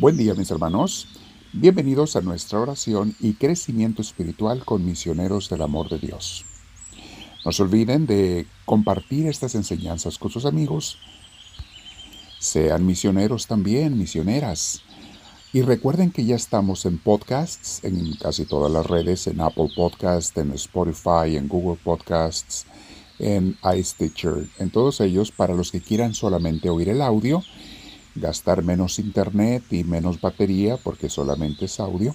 Buen día mis hermanos, bienvenidos a nuestra oración y crecimiento espiritual con misioneros del amor de Dios. No se olviden de compartir estas enseñanzas con sus amigos. Sean misioneros también, misioneras. Y recuerden que ya estamos en podcasts, en casi todas las redes, en Apple Podcasts, en Spotify, en Google Podcasts, en iStitcher, en todos ellos para los que quieran solamente oír el audio gastar menos internet y menos batería porque solamente es audio.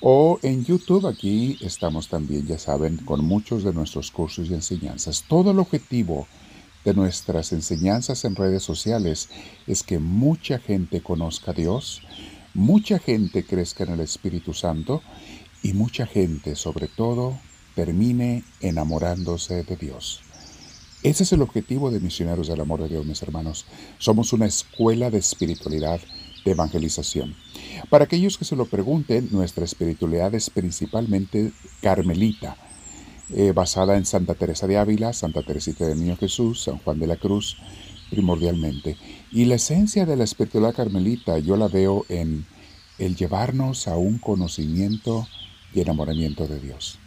O en YouTube, aquí estamos también, ya saben, con muchos de nuestros cursos y enseñanzas. Todo el objetivo de nuestras enseñanzas en redes sociales es que mucha gente conozca a Dios, mucha gente crezca en el Espíritu Santo y mucha gente, sobre todo, termine enamorándose de Dios. Ese es el objetivo de Misioneros del Amor de Dios, mis hermanos. Somos una escuela de espiritualidad, de evangelización. Para aquellos que se lo pregunten, nuestra espiritualidad es principalmente carmelita, eh, basada en Santa Teresa de Ávila, Santa Teresita del Niño Jesús, San Juan de la Cruz, primordialmente. Y la esencia de la espiritualidad carmelita yo la veo en el llevarnos a un conocimiento y enamoramiento de Dios.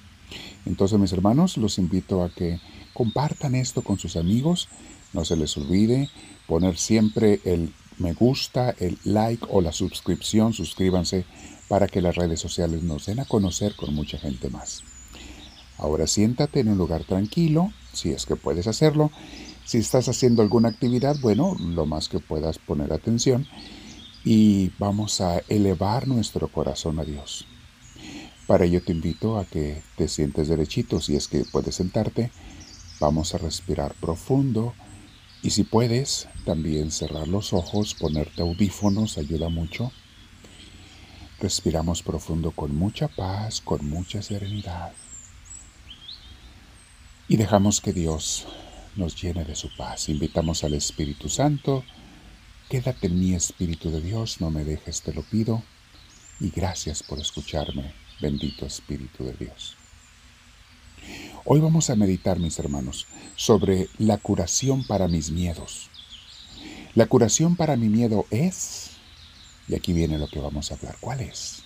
Entonces, mis hermanos, los invito a que Compartan esto con sus amigos. No se les olvide poner siempre el me gusta, el like o la suscripción. Suscríbanse para que las redes sociales nos den a conocer con mucha gente más. Ahora siéntate en un lugar tranquilo, si es que puedes hacerlo. Si estás haciendo alguna actividad, bueno, lo más que puedas poner atención y vamos a elevar nuestro corazón a Dios. Para ello te invito a que te sientes derechito, si es que puedes sentarte Vamos a respirar profundo y si puedes, también cerrar los ojos, ponerte audífonos, ayuda mucho. Respiramos profundo con mucha paz, con mucha serenidad. Y dejamos que Dios nos llene de su paz. Invitamos al Espíritu Santo. Quédate en mi Espíritu de Dios, no me dejes, te lo pido. Y gracias por escucharme, bendito Espíritu de Dios. Hoy vamos a meditar, mis hermanos, sobre la curación para mis miedos. La curación para mi miedo es, y aquí viene lo que vamos a hablar, ¿cuál es?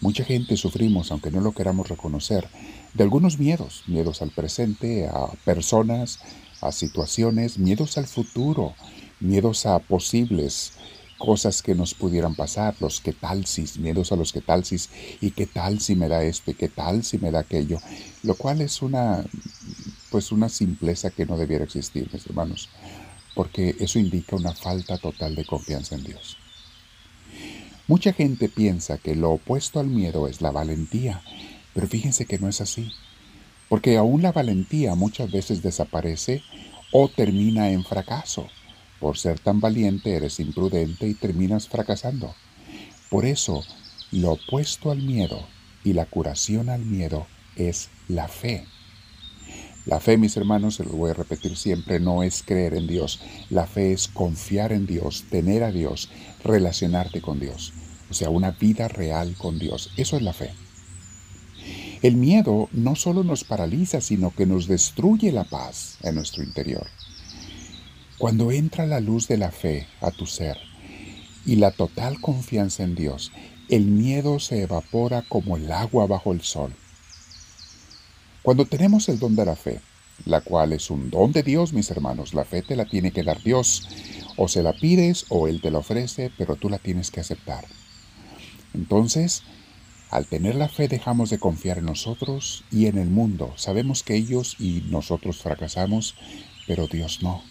Mucha gente sufrimos, aunque no lo queramos reconocer, de algunos miedos, miedos al presente, a personas, a situaciones, miedos al futuro, miedos a posibles cosas que nos pudieran pasar, los que tal si, miedos a los que tal si, y qué tal si me da esto, y qué tal si me da aquello, lo cual es una, pues una simpleza que no debiera existir, mis hermanos, porque eso indica una falta total de confianza en Dios. Mucha gente piensa que lo opuesto al miedo es la valentía, pero fíjense que no es así, porque aún la valentía muchas veces desaparece o termina en fracaso. Por ser tan valiente eres imprudente y terminas fracasando. Por eso, lo opuesto al miedo y la curación al miedo es la fe. La fe, mis hermanos, se lo voy a repetir siempre, no es creer en Dios. La fe es confiar en Dios, tener a Dios, relacionarte con Dios. O sea, una vida real con Dios. Eso es la fe. El miedo no solo nos paraliza, sino que nos destruye la paz en nuestro interior. Cuando entra la luz de la fe a tu ser y la total confianza en Dios, el miedo se evapora como el agua bajo el sol. Cuando tenemos el don de la fe, la cual es un don de Dios, mis hermanos, la fe te la tiene que dar Dios, o se la pides o Él te la ofrece, pero tú la tienes que aceptar. Entonces, al tener la fe dejamos de confiar en nosotros y en el mundo. Sabemos que ellos y nosotros fracasamos, pero Dios no.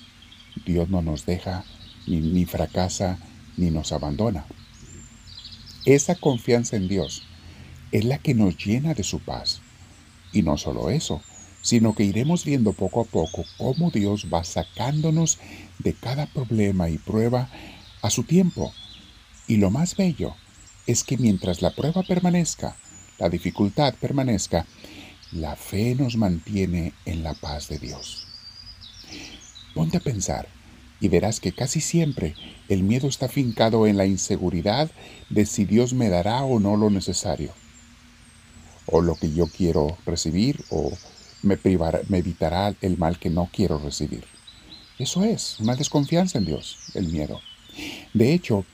Dios no nos deja, ni, fracasa, ni nos abandona. Esa confianza en Dios es la que nos llena de su paz. Y no solo eso, sino que iremos viendo poco a poco cómo Dios va sacándonos de cada problema y prueba a su tiempo. Y lo más bello es que mientras la prueba permanezca, la dificultad permanezca, la fe nos mantiene en la paz de Dios. Ponte a pensar y verás que casi siempre el miedo está fincado en la inseguridad de si Dios me dará o no lo necesario, o lo que yo quiero recibir, o me, me evitará el mal que no quiero recibir. Eso es una desconfianza en Dios, el miedo. De hecho,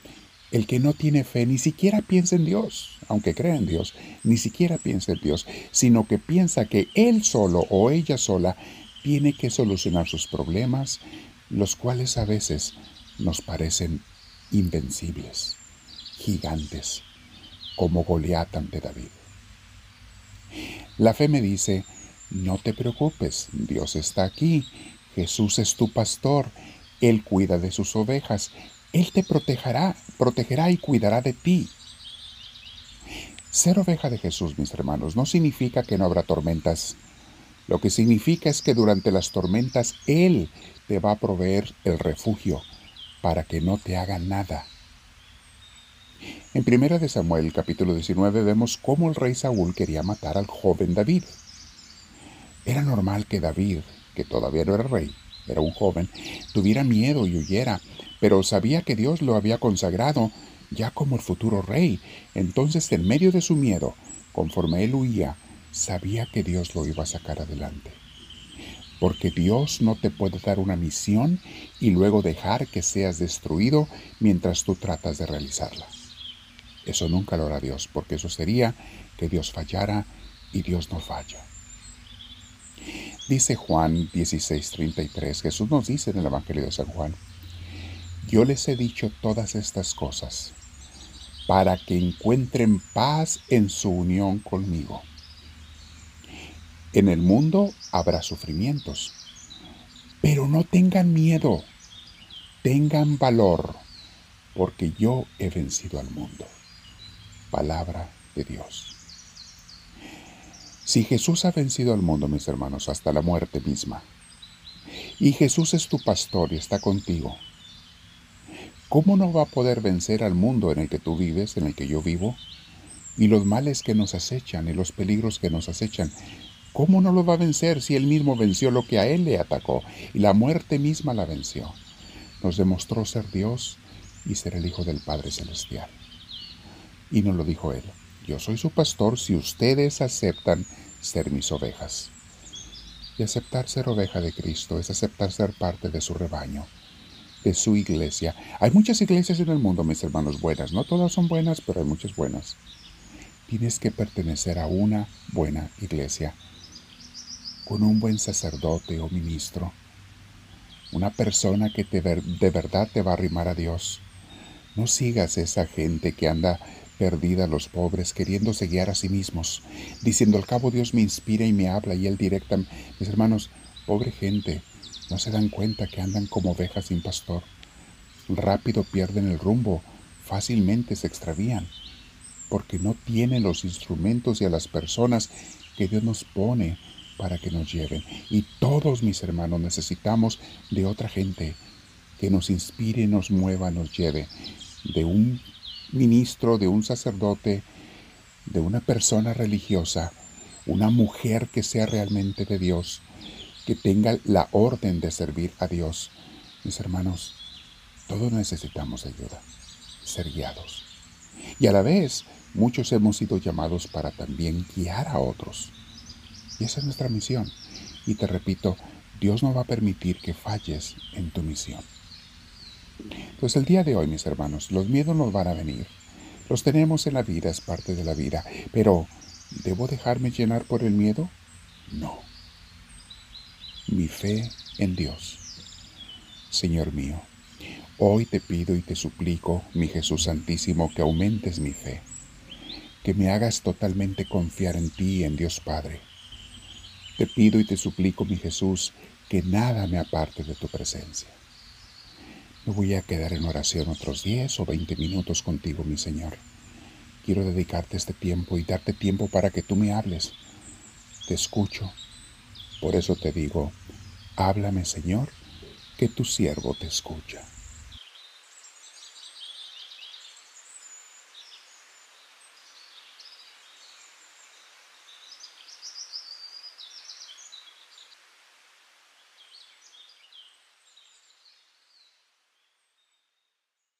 El que no tiene fe ni siquiera piensa en Dios, aunque crea en Dios, ni siquiera piensa en Dios, sino que piensa que él solo o ella sola tiene que solucionar sus problemas, los cuales a veces nos parecen invencibles, gigantes, como Goliat ante David. La fe me dice, no te preocupes, Dios está aquí, Jesús es tu pastor, Él cuida de sus ovejas, Él te protegerá, protegerá y cuidará de ti. Ser oveja de Jesús, mis hermanos, no significa que no habrá tormentas. Lo que significa es que durante las tormentas Él te va a proveer el refugio para que no te haga nada. En 1 de Samuel capítulo 19 vemos cómo el rey Saúl quería matar al joven David. Era normal que David, que todavía no era rey, era un joven, tuviera miedo y huyera, pero sabía que Dios lo había consagrado ya como el futuro rey. Entonces, en medio de su miedo, conforme él huía, sabía que Dios lo iba a sacar adelante. Porque Dios no te puede dar una misión y luego dejar que seas destruido mientras tú tratas de realizarla. Eso nunca lo hará Dios, porque eso sería que Dios fallara y Dios no falla. Dice Juan 16:33, Jesús nos dice en el Evangelio de San Juan, yo les he dicho todas estas cosas para que encuentren paz en su unión conmigo. En el mundo habrá sufrimientos, pero no tengan miedo, tengan valor, porque yo he vencido al mundo. Palabra de Dios. Si Jesús ha vencido al mundo, mis hermanos, hasta la muerte misma, y Jesús es tu pastor y está contigo, ¿cómo no va a poder vencer al mundo en el que tú vives, en el que yo vivo? Y los males que nos acechan y los peligros que nos acechan, ¿cómo no lo va a vencer si él mismo venció lo que a él le atacó y la muerte misma la venció? Nos demostró ser Dios y ser el Hijo del Padre Celestial. Y nos lo dijo él. Yo soy su pastor si ustedes aceptan ser mis ovejas. Y aceptar ser oveja de Cristo es aceptar ser parte de su rebaño, de su iglesia. Hay muchas iglesias en el mundo, mis hermanos, buenas. No todas son buenas, pero hay muchas buenas. Tienes que pertenecer a una buena iglesia, con un buen sacerdote o ministro, una persona que te de verdad te va a arrimar a Dios. No sigas esa gente que anda perdida los pobres, queriéndose guiar a sí mismos, diciendo al cabo Dios me inspira y me habla y Él directa. Mis hermanos, pobre gente, no se dan cuenta que andan como ovejas sin pastor. Rápido pierden el rumbo, fácilmente se extravían, porque no tienen los instrumentos y a las personas que Dios nos pone para que nos lleven. Y todos mis hermanos necesitamos de otra gente que nos inspire, nos mueva, nos lleve de un ministro, de un sacerdote, de una persona religiosa, una mujer que sea realmente de Dios, que tenga la orden de servir a Dios. Mis hermanos, todos necesitamos ayuda, ser guiados. Y a la vez, muchos hemos sido llamados para también guiar a otros. Y esa es nuestra misión. Y te repito, Dios no va a permitir que falles en tu misión. Pues el día de hoy, mis hermanos, los miedos nos van a venir. Los tenemos en la vida, es parte de la vida. Pero, ¿debo dejarme llenar por el miedo? No. Mi fe en Dios. Señor mío, hoy te pido y te suplico, mi Jesús Santísimo, que aumentes mi fe, que me hagas totalmente confiar en ti y en Dios Padre. Te pido y te suplico, mi Jesús, que nada me aparte de tu presencia. Me voy a quedar en oración otros 10 o 20 minutos contigo, mi Señor. Quiero dedicarte este tiempo y darte tiempo para que tú me hables. Te escucho. Por eso te digo, háblame, Señor, que tu siervo te escucha.